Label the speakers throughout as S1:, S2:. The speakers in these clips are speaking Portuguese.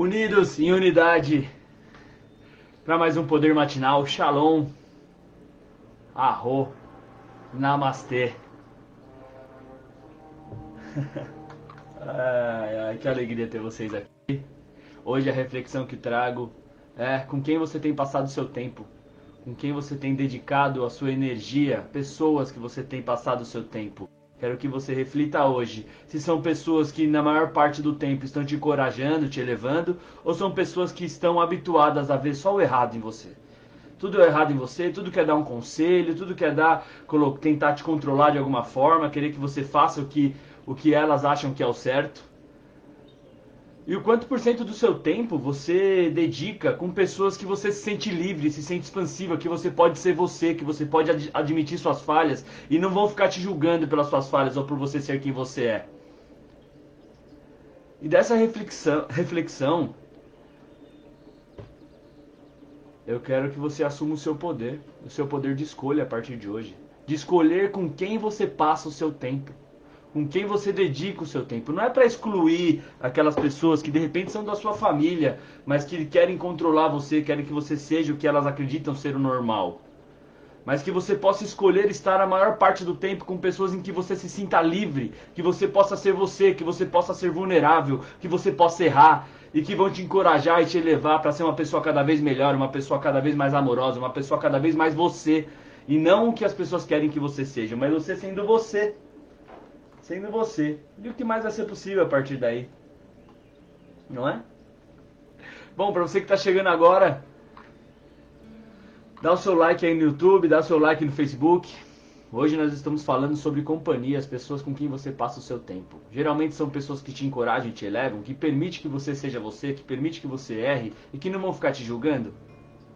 S1: Unidos em unidade para mais um Poder Matinal. Shalom, Arro, Namastê. ai, ai, que alegria ter vocês aqui. Hoje a reflexão que trago é com quem você tem passado seu tempo, com quem você tem dedicado a sua energia, pessoas que você tem passado seu tempo. Quero que você reflita hoje se são pessoas que na maior parte do tempo estão te encorajando, te elevando, ou são pessoas que estão habituadas a ver só o errado em você. Tudo é errado em você, tudo quer dar um conselho, tudo quer dar, tentar te controlar de alguma forma, querer que você faça o que, o que elas acham que é o certo. E o quanto por cento do seu tempo você dedica com pessoas que você se sente livre, se sente expansiva, que você pode ser você, que você pode ad admitir suas falhas e não vão ficar te julgando pelas suas falhas ou por você ser quem você é. E dessa reflexão, reflexão eu quero que você assuma o seu poder, o seu poder de escolha a partir de hoje, de escolher com quem você passa o seu tempo com quem você dedica o seu tempo. Não é para excluir aquelas pessoas que de repente são da sua família, mas que querem controlar você, querem que você seja o que elas acreditam ser o normal. Mas que você possa escolher estar a maior parte do tempo com pessoas em que você se sinta livre, que você possa ser você, que você possa ser vulnerável, que você possa errar e que vão te encorajar e te elevar para ser uma pessoa cada vez melhor, uma pessoa cada vez mais amorosa, uma pessoa cada vez mais você. E não o que as pessoas querem que você seja, mas você sendo você sendo você. E o que mais vai ser possível a partir daí? Não é? Bom, para você que está chegando agora, dá o seu like aí no YouTube, dá o seu like no Facebook. Hoje nós estamos falando sobre companhia, as pessoas com quem você passa o seu tempo. Geralmente são pessoas que te encorajam, te elevam, que permitem que você seja você, que permitem que você erre e que não vão ficar te julgando.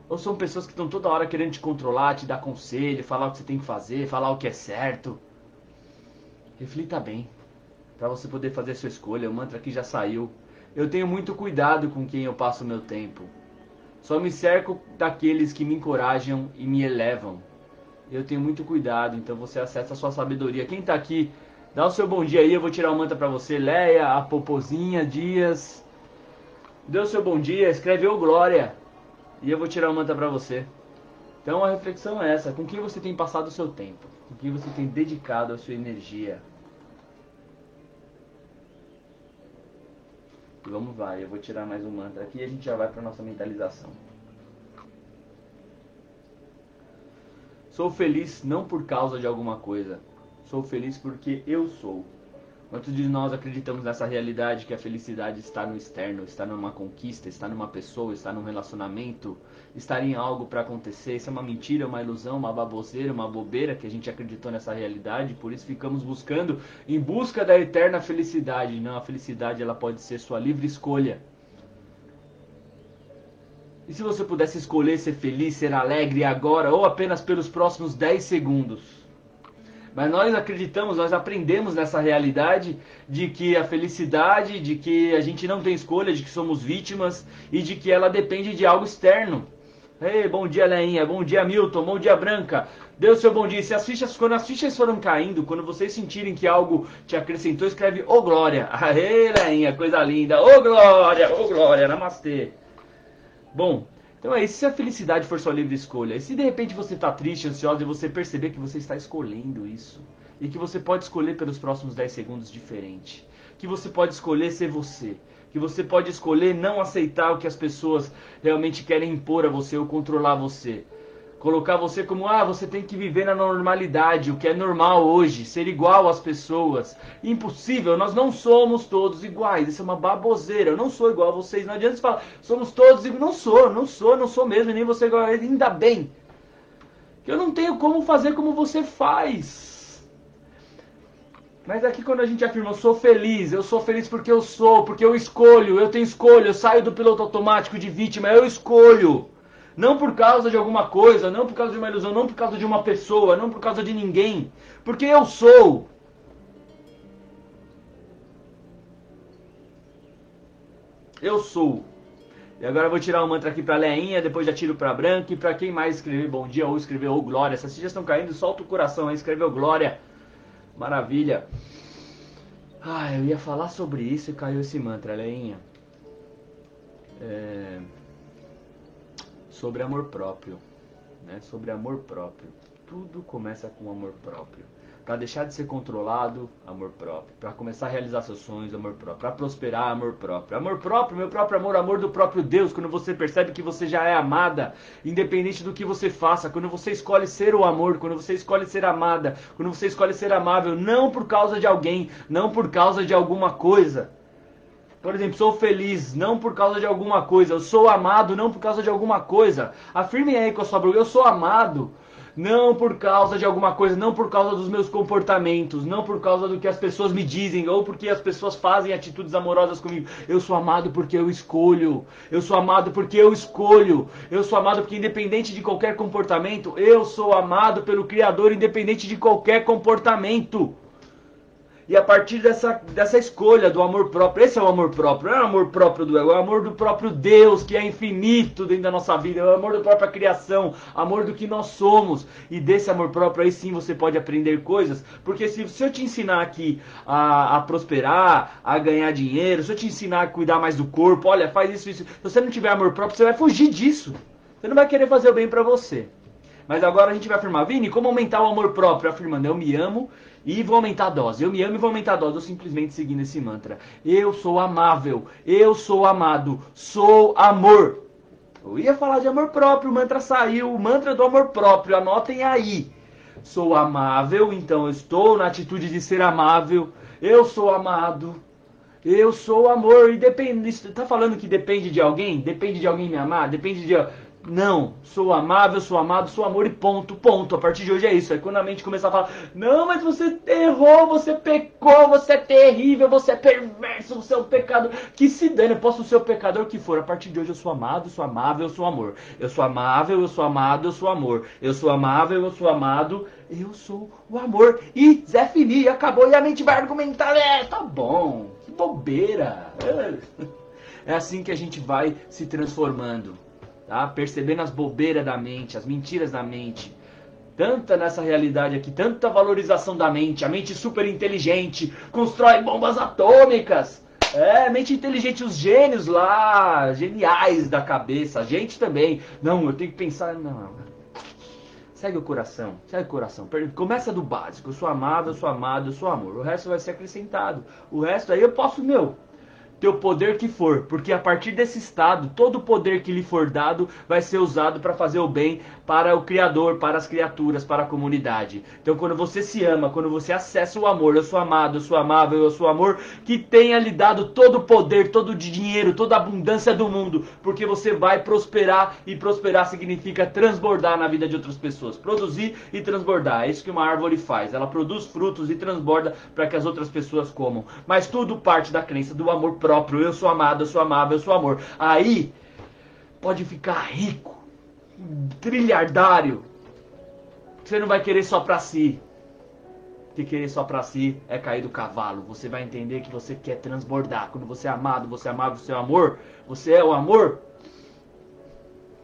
S1: Ou são pessoas que estão toda hora querendo te controlar, te dar conselho, falar o que você tem que fazer, falar o que é certo. Reflita bem, para você poder fazer a sua escolha. O mantra aqui já saiu. Eu tenho muito cuidado com quem eu passo meu tempo. Só me cerco daqueles que me encorajam e me elevam. Eu tenho muito cuidado, então você acessa a sua sabedoria. Quem está aqui, dá o seu bom dia aí, eu vou tirar o mantra para você. Leia, a Popozinha, Dias. Dê o seu bom dia, escreve o Glória. E eu vou tirar o mantra para você. Então a reflexão é essa: com quem você tem passado o seu tempo? O que você tem dedicado a sua energia. E vamos lá, eu vou tirar mais um mantra aqui e a gente já vai para nossa mentalização. Sou feliz não por causa de alguma coisa. Sou feliz porque eu sou. Quantos de nós acreditamos nessa realidade que a felicidade está no externo, está numa conquista, está numa pessoa, está num relacionamento, estar em algo para acontecer? Isso é uma mentira, uma ilusão, uma baboseira, uma bobeira que a gente acreditou nessa realidade, por isso ficamos buscando em busca da eterna felicidade. Não, a felicidade ela pode ser sua livre escolha. E se você pudesse escolher ser feliz, ser alegre agora ou apenas pelos próximos 10 segundos? Mas nós acreditamos, nós aprendemos nessa realidade de que a felicidade, de que a gente não tem escolha, de que somos vítimas e de que ela depende de algo externo. Ei, bom dia, Leinha. Bom dia, Milton. Bom dia, Branca. O seu bom dia. Se as fichas, quando as fichas foram caindo, quando vocês sentirem que algo te acrescentou, escreve Ô Glória. Aê, Leinha, coisa linda. Ô Glória, ô Glória, namastê. Bom, então é isso, se a felicidade for sua livre escolha, e se de repente você está triste, ansioso e você perceber que você está escolhendo isso, e que você pode escolher pelos próximos 10 segundos diferente, que você pode escolher ser você, que você pode escolher não aceitar o que as pessoas realmente querem impor a você ou controlar você, colocar você como ah, você tem que viver na normalidade, o que é normal hoje, ser igual às pessoas. Impossível, nós não somos todos iguais. Isso é uma baboseira. Eu não sou igual a vocês. Não adianta você falar, somos todos iguais. Não sou, não sou, não sou mesmo, nem você igual. Ainda bem. Que eu não tenho como fazer como você faz. Mas aqui quando a gente afirma, eu sou feliz, eu sou feliz porque eu sou, porque eu escolho, eu tenho escolha, eu saio do piloto automático de vítima, eu escolho. Não por causa de alguma coisa, não por causa de uma ilusão, não por causa de uma pessoa, não por causa de ninguém. Porque eu sou. Eu sou. E agora eu vou tirar o mantra aqui pra Leinha, depois já tiro pra Branca e pra quem mais escrever bom dia ou escrever ou glória. Essas já estão caindo, solta o coração aí, escreveu glória. Maravilha. Ah, eu ia falar sobre isso e caiu esse mantra, Leinha. é, sobre amor próprio, né? Sobre amor próprio. Tudo começa com amor próprio. Para deixar de ser controlado, amor próprio. Para começar a realizar seus sonhos, amor próprio. Para prosperar, amor próprio. Amor próprio, meu próprio amor, amor do próprio Deus. Quando você percebe que você já é amada, independente do que você faça. Quando você escolhe ser o amor, quando você escolhe ser amada, quando você escolhe ser amável, não por causa de alguém, não por causa de alguma coisa. Por exemplo, sou feliz não por causa de alguma coisa, eu sou amado não por causa de alguma coisa. Afirme aí com a sua eu sou amado não por causa de alguma coisa, não por causa dos meus comportamentos, não por causa do que as pessoas me dizem ou porque as pessoas fazem atitudes amorosas comigo. Eu sou amado porque eu escolho. Eu sou amado porque eu escolho. Eu sou amado porque independente de qualquer comportamento, eu sou amado pelo Criador independente de qualquer comportamento. E a partir dessa, dessa escolha do amor próprio, esse é o amor próprio, não é o amor próprio do ego, é o amor do próprio Deus, que é infinito dentro da nossa vida, é o amor da própria criação, amor do que nós somos. E desse amor próprio aí sim você pode aprender coisas, porque se, se eu te ensinar aqui a, a prosperar, a ganhar dinheiro, se eu te ensinar a cuidar mais do corpo, olha, faz isso, isso. Se você não tiver amor próprio, você vai fugir disso. Você não vai querer fazer o bem para você. Mas agora a gente vai afirmar, Vini, como aumentar o amor próprio? Afirmando, eu me amo e vou aumentar a dose. Eu me amo e vou aumentar a dose. Eu simplesmente seguindo esse mantra. Eu sou amável. Eu sou amado. Sou amor. Eu ia falar de amor próprio. O mantra saiu. O mantra do amor próprio. Anotem aí. Sou amável. Então eu estou na atitude de ser amável. Eu sou amado. Eu sou amor. E depende. Tá falando que depende de alguém? Depende de alguém me amar? Depende de. Não, sou amável, sou amado, sou amor e ponto, ponto. A partir de hoje é isso. Aí quando a mente começar a falar, não, mas você errou, você pecou, você é terrível, você é perverso, você é um pecador. Que se dane, eu posso ser o pecador que for. A partir de hoje eu sou amado, sou amável, sou amor. Eu sou amável, eu sou amado, eu sou amor. Eu sou amável, eu sou amado, eu sou o amor. E Zé Fini, acabou e a mente vai argumentar, é, tá bom, que bobeira. É assim que a gente vai se transformando tá? percebendo as bobeiras da mente, as mentiras da mente. Tanta nessa realidade aqui, tanta valorização da mente, a mente super inteligente, constrói bombas atômicas. É, mente inteligente, os gênios lá, geniais da cabeça, a gente também. Não, eu tenho que pensar, não. Segue o coração, segue o coração. Começa do básico, eu sou amado, eu sou amado, eu sou amor. O resto vai ser acrescentado. O resto aí eu posso, meu, ter o poder que for, porque a partir desse estado, todo o poder que lhe for dado vai ser usado para fazer o bem para o Criador, para as criaturas, para a comunidade. Então, quando você se ama, quando você acessa o amor, eu sou amado, eu sou amável, eu sou amor, que tenha lhe dado todo o poder, todo o dinheiro, toda a abundância do mundo, porque você vai prosperar e prosperar significa transbordar na vida de outras pessoas, produzir e transbordar. É isso que uma árvore faz. Ela produz frutos e transborda para que as outras pessoas comam. Mas tudo parte da crença do amor próprio. Eu sou amado, eu sou amável, eu sou amor. Aí pode ficar rico, trilhardário. Você não vai querer só para si. Que querer só para si é cair do cavalo. Você vai entender que você quer transbordar. Quando você é amado, você é amável, você é amor. Você é o amor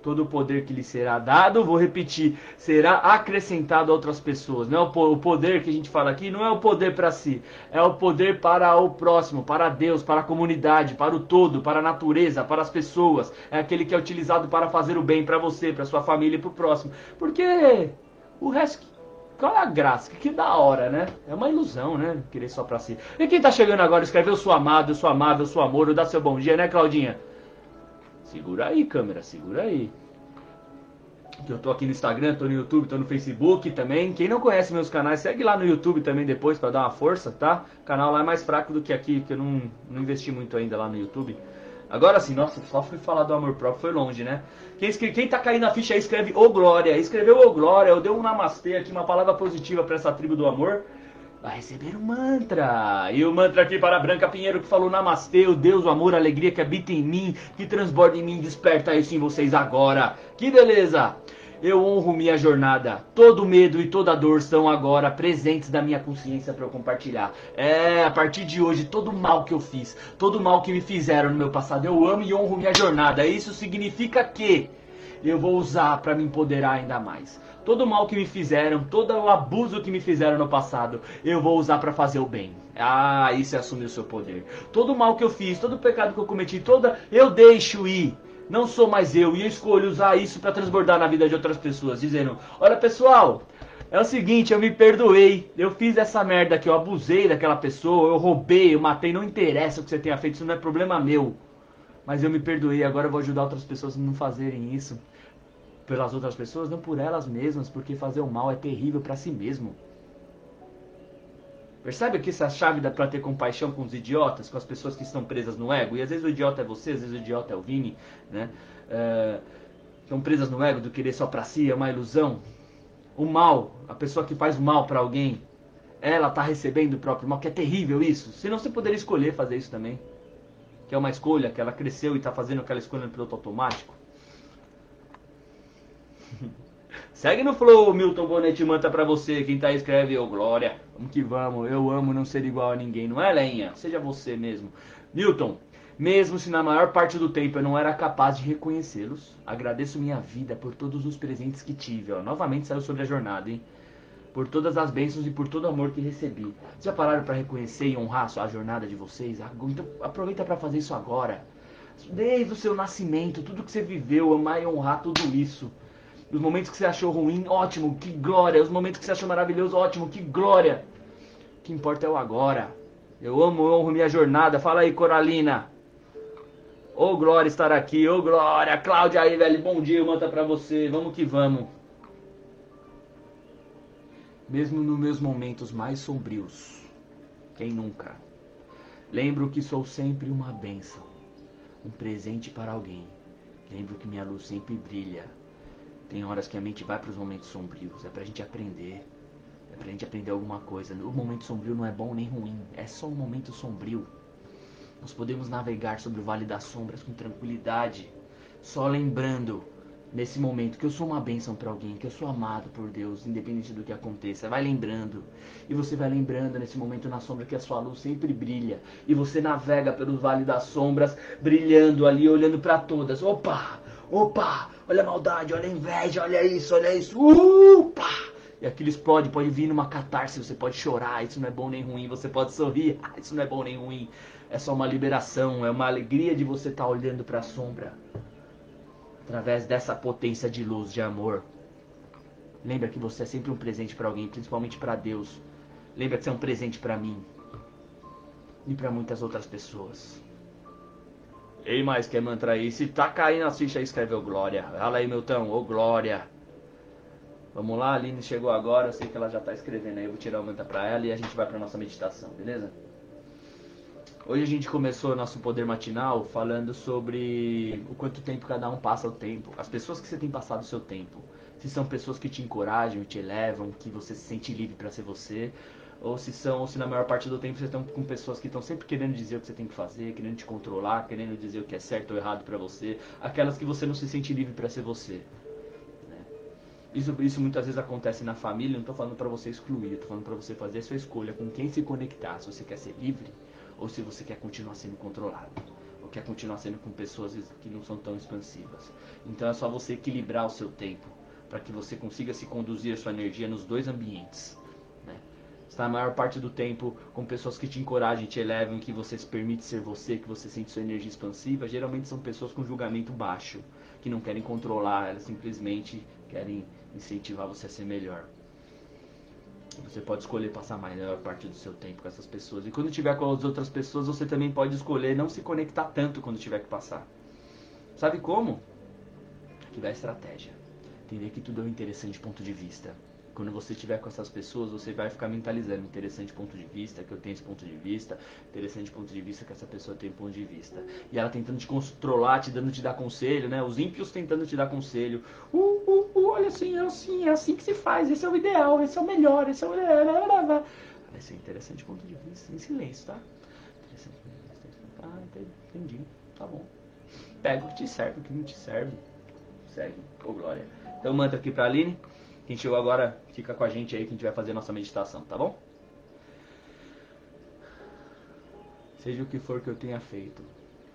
S1: todo o poder que lhe será dado, vou repetir, será acrescentado a outras pessoas. Não é o poder que a gente fala aqui, não é o poder para si, é o poder para o próximo, para Deus, para a comunidade, para o todo, para a natureza, para as pessoas. É aquele que é utilizado para fazer o bem para você, para sua família e para o próximo. Porque o resto qual é a graça? Que da hora, né? É uma ilusão, né? Querer só pra si. E quem tá chegando agora, escreveu amado, eu sou amável, eu sou amor, dá seu bom dia, né, Claudinha? Segura aí, câmera, segura aí. Eu tô aqui no Instagram, tô no YouTube, tô no Facebook também. Quem não conhece meus canais, segue lá no YouTube também depois para dar uma força, tá? O canal lá é mais fraco do que aqui, que eu não, não investi muito ainda lá no YouTube. Agora sim, nossa, só fui falar do amor próprio, foi longe, né? Quem, quem tá caindo na ficha aí, escreve Ô Glória. Escreveu Ô Glória, eu dei um namastê aqui, uma palavra positiva para essa tribo do amor vai receber um mantra. E o mantra aqui para a Branca Pinheiro que falou Namastê, o Deus, o amor, a alegria que habita em mim, que transborda em mim, desperta isso em vocês agora. Que beleza! Eu honro minha jornada. Todo medo e toda dor são agora presentes da minha consciência para eu compartilhar. É, a partir de hoje, todo mal que eu fiz, todo mal que me fizeram no meu passado, eu amo e honro minha jornada. Isso significa que eu vou usar para me empoderar ainda mais. Todo o mal que me fizeram, todo o abuso que me fizeram no passado, eu vou usar para fazer o bem. Ah, isso é assumir o seu poder. Todo o mal que eu fiz, todo o pecado que eu cometi, toda eu deixo ir. Não sou mais eu e eu escolho usar isso para transbordar na vida de outras pessoas, dizendo: "Olha, pessoal, é o seguinte, eu me perdoei. Eu fiz essa merda aqui, eu abusei daquela pessoa, eu roubei, eu matei, não interessa o que você tenha feito, isso não é problema meu. Mas eu me perdoei, agora eu vou ajudar outras pessoas a não fazerem isso pelas outras pessoas, não por elas mesmas, porque fazer o mal é terrível para si mesmo. Percebe que essa chave dá para ter compaixão com os idiotas, com as pessoas que estão presas no ego? E às vezes o idiota é você, às vezes o idiota é o Vini, né? É, estão presas no ego do querer só para si, é uma ilusão. O mal, a pessoa que faz mal para alguém, ela está recebendo o próprio mal, que é terrível isso. Senão você poderia escolher fazer isso também. Que é uma escolha, que ela cresceu e está fazendo aquela escolha no piloto automático. Segue no flow, Milton Bonetti manta pra você. Quem tá escreve, ô Glória. Vamos que vamos. Eu amo não ser igual a ninguém, não é, Lenha? Seja você mesmo. Milton, mesmo se na maior parte do tempo eu não era capaz de reconhecê-los, agradeço minha vida por todos os presentes que tive. Ó, novamente saiu sobre a jornada, hein? Por todas as bênçãos e por todo o amor que recebi. Já pararam para reconhecer e honrar a jornada de vocês? Então aproveita para fazer isso agora. Desde o seu nascimento, tudo que você viveu, amar e honrar tudo isso. Os momentos que você achou ruim, ótimo, que glória. Os momentos que você achou maravilhoso, ótimo, que glória. O que importa é o agora. Eu amo, eu honro minha jornada. Fala aí, Coralina. Ô oh, glória estar aqui, ô oh, glória. Cláudia aí, velho, bom dia, manda pra você. Vamos que vamos. Mesmo nos meus momentos mais sombrios, quem nunca? Lembro que sou sempre uma bênção, um presente para alguém. Lembro que minha luz sempre brilha tem horas que a mente vai para os momentos sombrios. É pra gente aprender. É pra gente aprender alguma coisa. O momento sombrio não é bom nem ruim. É só um momento sombrio. Nós podemos navegar sobre o Vale das Sombras com tranquilidade. Só lembrando nesse momento que eu sou uma bênção para alguém, que eu sou amado por Deus, independente do que aconteça. Vai lembrando. E você vai lembrando nesse momento na sombra que a sua luz sempre brilha. E você navega pelo Vale das Sombras, brilhando ali, olhando para todas. Opa! Opa! Olha a maldade, olha a inveja, olha isso, olha isso. Opa! E aquilo explode, pode vir numa catarse, você pode chorar, isso não é bom nem ruim, você pode sorrir, ah, isso não é bom nem ruim. É só uma liberação, é uma alegria de você estar tá olhando para a sombra. Através dessa potência de luz, de amor. Lembra que você é sempre um presente para alguém, principalmente para Deus. Lembra que você é um presente para mim e para muitas outras pessoas. Ei, mais quer mantra aí? Se tá caindo a ficha aí, escreve o Glória. Fala aí, Milton, ô Glória. Vamos lá, a Aline chegou agora, eu sei que ela já tá escrevendo aí, eu vou tirar o mantra pra ela e a gente vai pra nossa meditação, beleza? Hoje a gente começou nosso poder matinal falando sobre o quanto tempo cada um passa o tempo, as pessoas que você tem passado o seu tempo. Se são pessoas que te encorajam, te elevam, que você se sente livre para ser você, ou se são, ou se na maior parte do tempo você está com pessoas que estão sempre querendo dizer o que você tem que fazer, querendo te controlar, querendo dizer o que é certo ou errado para você, aquelas que você não se sente livre para ser você. Né? Isso, isso muitas vezes acontece na família, não estou falando para você excluir, estou falando para você fazer a sua escolha com quem se conectar, se você quer ser livre ou se você quer continuar sendo controlado, ou quer continuar sendo com pessoas que não são tão expansivas. Então é só você equilibrar o seu tempo para que você consiga se conduzir a sua energia nos dois ambientes está a maior parte do tempo com pessoas que te encorajam, te elevam, que você se permite ser você, que você sente sua energia expansiva, geralmente são pessoas com julgamento baixo, que não querem controlar, elas simplesmente querem incentivar você a ser melhor. Você pode escolher passar a maior parte do seu tempo com essas pessoas. E quando tiver com as outras pessoas, você também pode escolher não se conectar tanto quando tiver que passar. Sabe como? Ativar a estratégia. Entender que tudo é um interessante ponto de vista quando você estiver com essas pessoas, você vai ficar mentalizando. Interessante ponto de vista, que eu tenho esse ponto de vista. Interessante ponto de vista, que essa pessoa tem ponto de vista. E ela tentando te controlar, te dando te dar conselho, né? Os ímpios tentando te dar conselho. Uh, uh, uh, olha assim, é assim, é assim que se faz. Esse é o ideal, esse é o melhor, esse é o... Vai ser interessante ponto de vista, em silêncio, tá? Interessante ponto de vista. Ah, entendi. Tá bom. Pega o que te serve, o que não te serve. Segue. Ô, oh, glória. Então, mantra aqui pra Aline. Quem chegou agora, fica com a gente aí que a gente vai fazer a nossa meditação, tá bom? Seja o que for que eu tenha feito,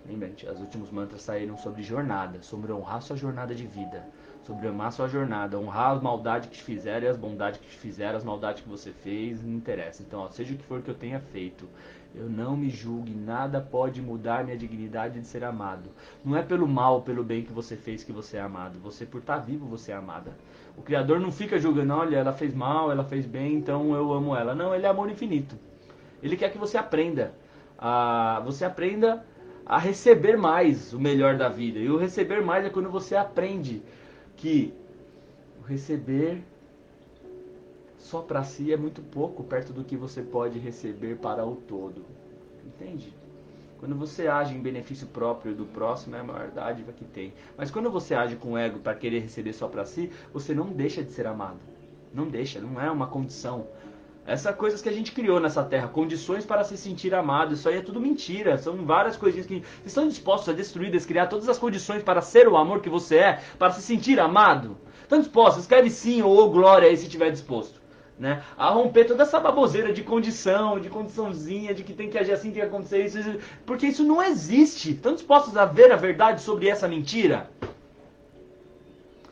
S1: Lembrante, os últimos mantras saíram sobre jornada, sobre honrar sua jornada de vida, sobre amar sua jornada, honrar as maldades que te fizeram e as bondades que te fizeram, as maldades que você fez, não interessa. Então, ó, seja o que for que eu tenha feito, eu não me julgue, nada pode mudar minha dignidade de ser amado. Não é pelo mal, pelo bem que você fez que você é amado. Você, por estar vivo, você é amada. O Criador não fica julgando, olha, ela fez mal, ela fez bem, então eu amo ela. Não, ele é amor infinito. Ele quer que você aprenda. A, você aprenda a receber mais o melhor da vida. E o receber mais é quando você aprende que receber só para si é muito pouco perto do que você pode receber para o todo. Entende? Quando você age em benefício próprio do próximo, é a maior dádiva que tem. Mas quando você age com ego para querer receber só para si, você não deixa de ser amado. Não deixa, não é uma condição. Essas coisas que a gente criou nessa terra, condições para se sentir amado, isso aí é tudo mentira. São várias coisinhas que estão dispostos a destruir, descriar todas as condições para ser o amor que você é, para se sentir amado. Estão dispostos? Escreve sim ou glória aí se estiver disposto. Né? A romper toda essa baboseira de condição, de condiçãozinha, de que tem que agir assim, tem que acontecer isso, isso porque isso não existe. Estão dispostos a ver a verdade sobre essa mentira?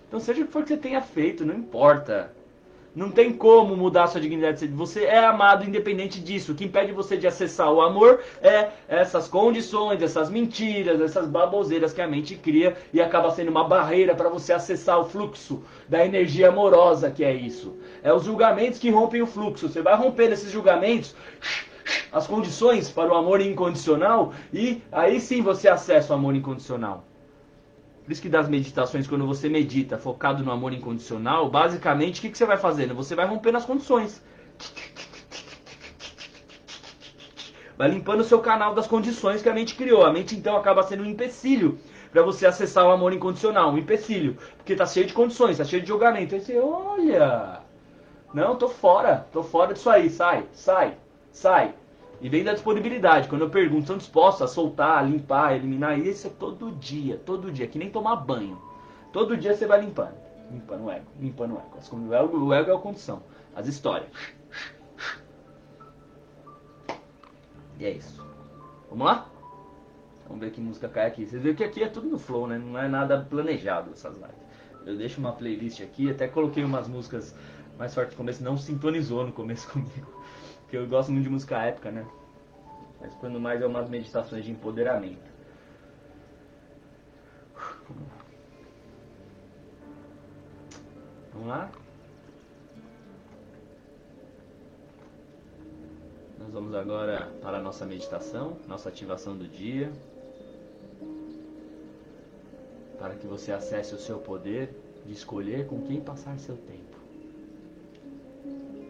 S1: Então seja o que for que você tenha feito, não importa. Não tem como mudar sua dignidade. Você é amado independente disso. O que impede você de acessar o amor é essas condições, essas mentiras, essas baboseiras que a mente cria e acaba sendo uma barreira para você acessar o fluxo da energia amorosa que é isso. É os julgamentos que rompem o fluxo. Você vai romper esses julgamentos, as condições para o amor incondicional e aí sim você acessa o amor incondicional. Por isso que das meditações, quando você medita focado no amor incondicional, basicamente o que, que você vai fazendo? Você vai rompendo as condições. Vai limpando o seu canal das condições que a mente criou. A mente então acaba sendo um empecilho para você acessar o amor incondicional, um empecilho, porque tá cheio de condições, tá cheio de julgamento. Aí você, olha, não, tô fora, tô fora disso aí, sai, sai, sai. E vem da disponibilidade. Quando eu pergunto, estão dispostos a soltar, limpar, eliminar? Isso é todo dia, todo dia, que nem tomar banho. Todo dia você vai limpando. Limpando o ego, limpando o ego. O ego, o ego é a condição. As histórias. E é isso. Vamos lá? Vamos ver que música cai aqui. Vocês viram que aqui é tudo no flow, né? Não é nada planejado essas lives. Eu deixo uma playlist aqui, até coloquei umas músicas mais fortes no começo, não sintonizou no começo comigo. Porque eu gosto muito de música épica, né? Mas quando mais é umas meditações de empoderamento. Vamos lá? Nós vamos agora para a nossa meditação, nossa ativação do dia. Para que você acesse o seu poder de escolher com quem passar seu tempo.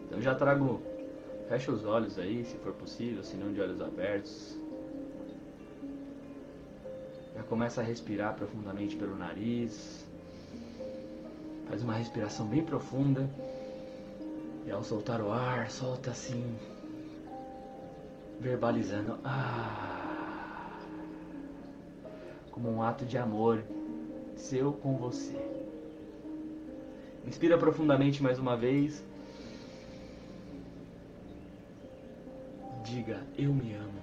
S1: Então já trago Fecha os olhos aí, se for possível, se não de olhos abertos. Já começa a respirar profundamente pelo nariz. Faz uma respiração bem profunda. E ao soltar o ar, solta assim, verbalizando, ah, como um ato de amor seu com você. Inspira profundamente mais uma vez. Diga, eu me amo.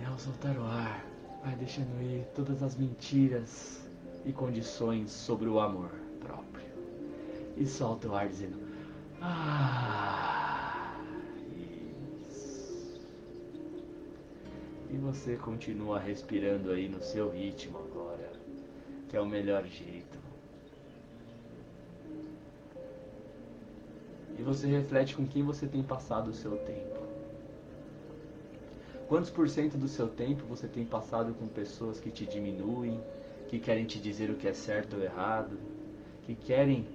S1: E ao soltar o ar, vai deixando ir todas as mentiras e condições sobre o amor próprio. E solta o ar dizendo, ah, isso. E você continua respirando aí no seu ritmo agora, que é o melhor jeito. E você reflete com quem você tem passado o seu tempo. Quantos por cento do seu tempo você tem passado com pessoas que te diminuem, que querem te dizer o que é certo ou errado, que querem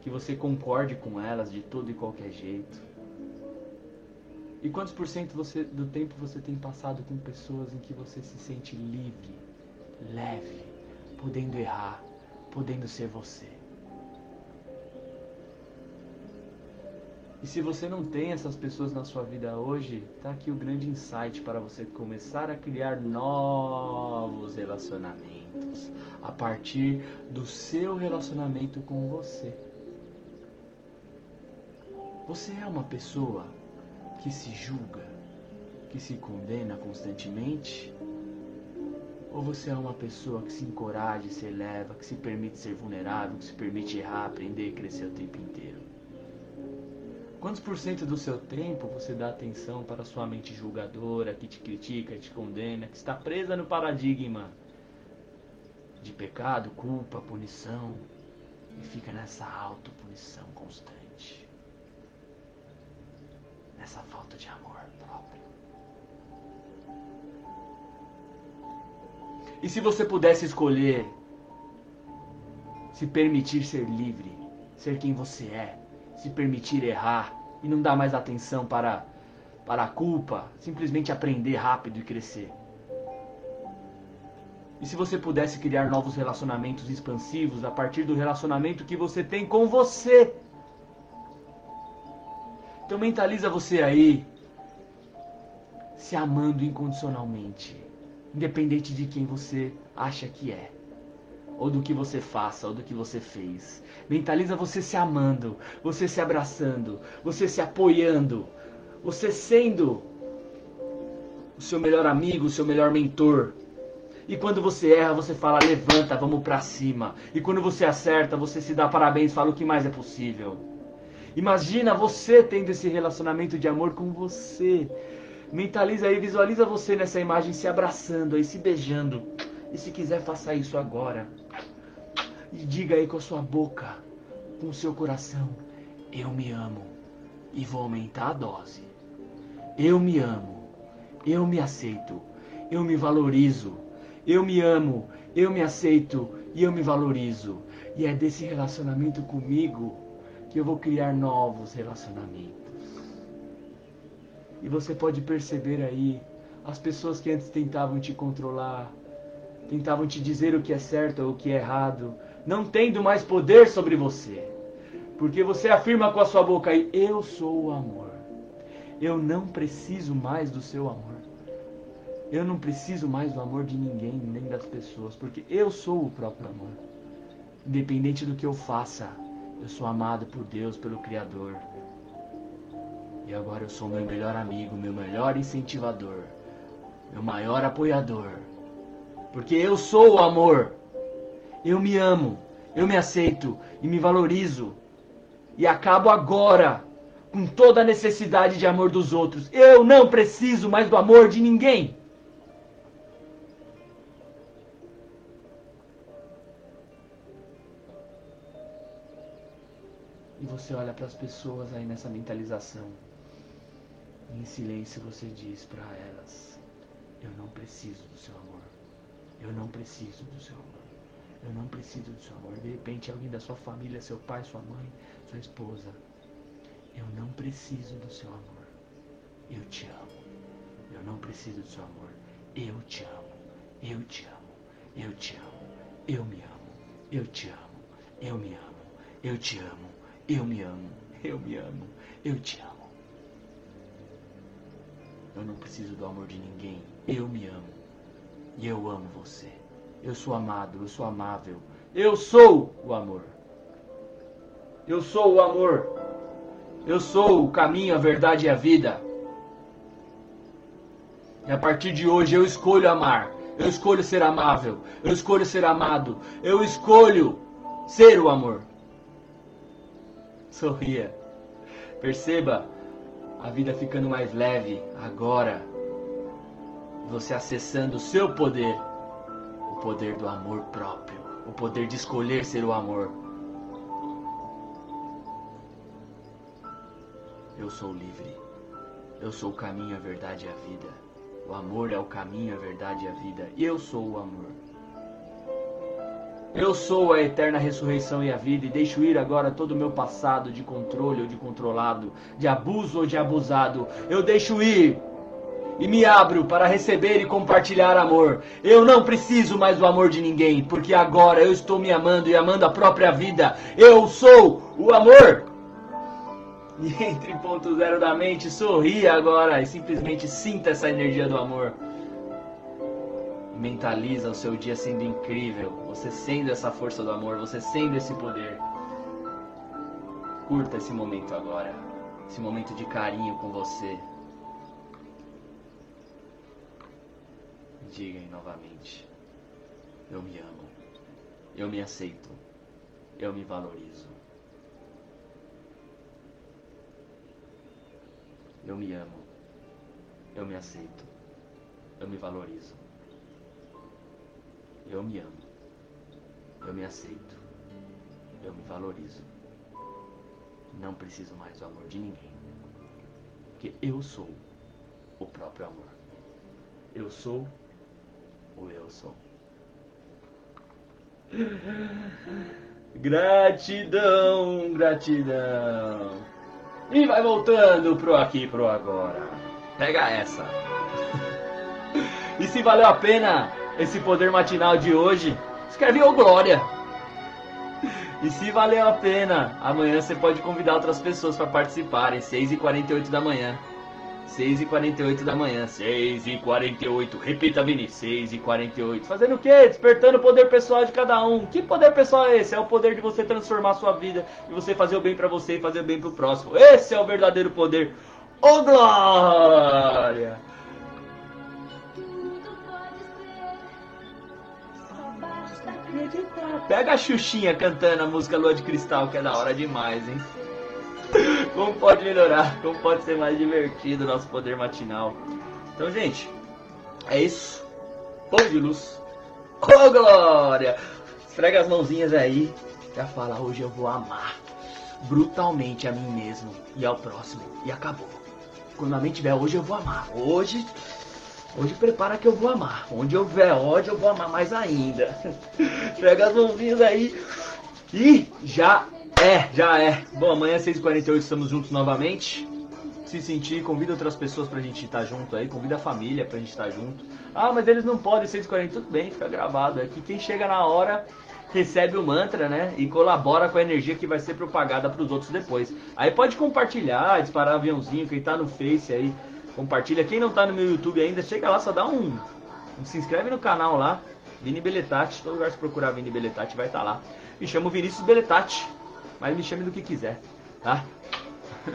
S1: que você concorde com elas de todo e qualquer jeito? E quantos por cento você, do tempo você tem passado com pessoas em que você se sente livre, leve, podendo errar, podendo ser você? E se você não tem essas pessoas na sua vida hoje, tá aqui o grande insight para você começar a criar novos relacionamentos a partir do seu relacionamento com você. Você é uma pessoa que se julga, que se condena constantemente? Ou você é uma pessoa que se encoraja, se eleva, que se permite ser vulnerável, que se permite errar, aprender e crescer o tempo inteiro? Quantos por cento do seu tempo você dá atenção para sua mente julgadora, que te critica, te condena, que está presa no paradigma de pecado, culpa, punição e fica nessa autopunição constante, nessa falta de amor próprio? E se você pudesse escolher se permitir ser livre, ser quem você é, se permitir errar e não dar mais atenção para, para a culpa, simplesmente aprender rápido e crescer? E se você pudesse criar novos relacionamentos expansivos a partir do relacionamento que você tem com você? Então mentaliza você aí se amando incondicionalmente independente de quem você acha que é, ou do que você faça, ou do que você fez. Mentaliza você se amando, você se abraçando, você se apoiando, você sendo o seu melhor amigo, o seu melhor mentor. E quando você erra, você fala, levanta, vamos para cima. E quando você acerta, você se dá parabéns, fala o que mais é possível. Imagina você tendo esse relacionamento de amor com você. Mentaliza aí, visualiza você nessa imagem se abraçando aí, se beijando. E se quiser, faça isso agora. E diga aí com a sua boca, com o seu coração: Eu me amo. E vou aumentar a dose. Eu me amo. Eu me aceito. Eu me valorizo. Eu me amo. Eu me aceito. E eu me valorizo. E é desse relacionamento comigo que eu vou criar novos relacionamentos. E você pode perceber aí as pessoas que antes tentavam te controlar, tentavam te dizer o que é certo ou o que é errado, não tendo mais poder sobre você. Porque você afirma com a sua boca Eu sou o amor. Eu não preciso mais do seu amor. Eu não preciso mais do amor de ninguém, nem das pessoas, porque eu sou o próprio amor. Independente do que eu faça, eu sou amado por Deus, pelo Criador. E agora eu sou meu melhor amigo, meu melhor incentivador, meu maior apoiador. Porque eu sou o amor. Eu me amo, eu me aceito e me valorizo. E acabo agora com toda a necessidade de amor dos outros. Eu não preciso mais do amor de ninguém. E você olha para as pessoas aí nessa mentalização. E em silêncio você diz para elas: Eu não preciso do seu amor. Eu não preciso do seu amor. Eu não preciso do seu amor. De repente, alguém da sua família, seu pai, sua mãe, sua esposa. Eu não preciso do seu amor. Eu te amo. Eu não preciso do seu amor. Eu te amo. Eu te amo. Eu te amo. Eu me amo. Eu te amo. Eu me amo. Eu te amo. Eu me amo. Eu me amo. Eu te amo. Eu não preciso do amor de ninguém. Eu me amo. E eu amo você. Eu sou amado, eu sou amável. Eu sou o amor. Eu sou o amor. Eu sou o caminho, a verdade e a vida. E a partir de hoje eu escolho amar. Eu escolho ser amável. Eu escolho ser amado. Eu escolho ser o amor. Sorria. Perceba a vida ficando mais leve agora. Você acessando o seu poder, o poder do amor próprio, o poder de escolher ser o amor. Eu sou livre. Eu sou o caminho, a verdade e a vida. O amor é o caminho, a verdade e a vida. Eu sou o amor. Eu sou a eterna ressurreição e a vida, e deixo ir agora todo o meu passado de controle ou de controlado, de abuso ou de abusado. Eu deixo ir e me abro para receber e compartilhar amor. Eu não preciso mais do amor de ninguém, porque agora eu estou me amando e amando a própria vida. Eu sou o amor. E entre ponto zero da mente, sorria agora e simplesmente sinta essa energia do amor mentaliza o seu dia sendo incrível, você sendo essa força do amor, você sendo esse poder. Curta esse momento agora, esse momento de carinho com você. Diga aí novamente: Eu me amo. Eu me aceito. Eu me valorizo. Eu me amo. Eu me aceito. Eu me valorizo. Eu me amo. Eu me aceito. Eu me valorizo. Não preciso mais do amor de ninguém. Porque eu sou o próprio amor. Eu sou o sou. Gratidão, gratidão. E vai voltando pro aqui, pro agora. Pega essa. E se valeu a pena esse poder matinal de hoje, escreve ô glória. E se valeu a pena, amanhã você pode convidar outras pessoas para participarem, 6h48 da manhã. 6h48 da manhã, 6h48. Repita, Vini, 6h48. Fazendo o quê? Despertando o poder pessoal de cada um. Que poder pessoal é esse? É o poder de você transformar a sua vida, de você fazer o bem para você e fazer o bem pro próximo. Esse é o verdadeiro poder. Ô oh, glória! Pega a Xuxinha cantando a música Lua de Cristal, que é da hora demais, hein? Como pode melhorar? Como pode ser mais divertido o nosso poder matinal? Então, gente, é isso. Pão de luz. Ô, oh, Glória! Esfrega as mãozinhas aí. Já fala, hoje eu vou amar brutalmente a mim mesmo e ao próximo. E acabou. Quando a mente tiver hoje eu vou amar. Hoje Hoje prepara que eu vou amar. Onde houver ódio, eu vou amar mais ainda. Pega as mãozinhas aí. E já é, já é. Bom, amanhã às 6h48 estamos juntos novamente. Se sentir, convida outras pessoas pra gente estar junto aí. Convida a família pra gente estar junto. Ah, mas eles não podem 6h40. Tudo bem, fica gravado. É que quem chega na hora recebe o mantra, né? E colabora com a energia que vai ser propagada para os outros depois. Aí pode compartilhar, disparar aviãozinho, quem tá no Face aí compartilha. Quem não tá no meu YouTube ainda, chega lá, só dá um. Se inscreve no canal lá. Vini Beletati, todo lugar se procurar Vini Beletati vai estar tá lá. Me chamo Vinícius Beletati, mas me chame do que quiser, tá?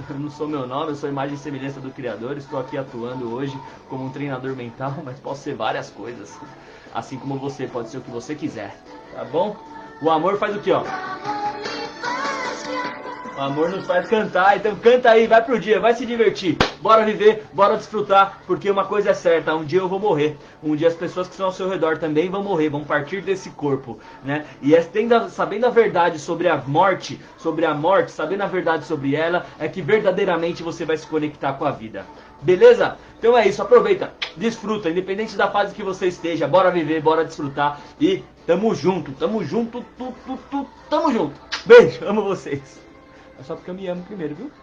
S1: Eu não sou meu nome, eu sou imagem e semelhança do Criador. Estou aqui atuando hoje como um treinador mental, mas posso ser várias coisas. Assim como você pode ser o que você quiser, tá bom? O amor faz o que, ó? O amor nos faz cantar, então canta aí, vai pro dia, vai se divertir. Bora viver, bora desfrutar, porque uma coisa é certa, um dia eu vou morrer. Um dia as pessoas que estão ao seu redor também vão morrer, vão partir desse corpo, né? E é, tendo, sabendo a verdade sobre a morte, sobre a morte, sabendo a verdade sobre ela, é que verdadeiramente você vai se conectar com a vida. Beleza? Então é isso, aproveita, desfruta, independente da fase que você esteja, bora viver, bora desfrutar e tamo junto, tamo junto, tu, tu, tu, tamo junto. Beijo, amo vocês. É só porque eu me amo primeiro, viu?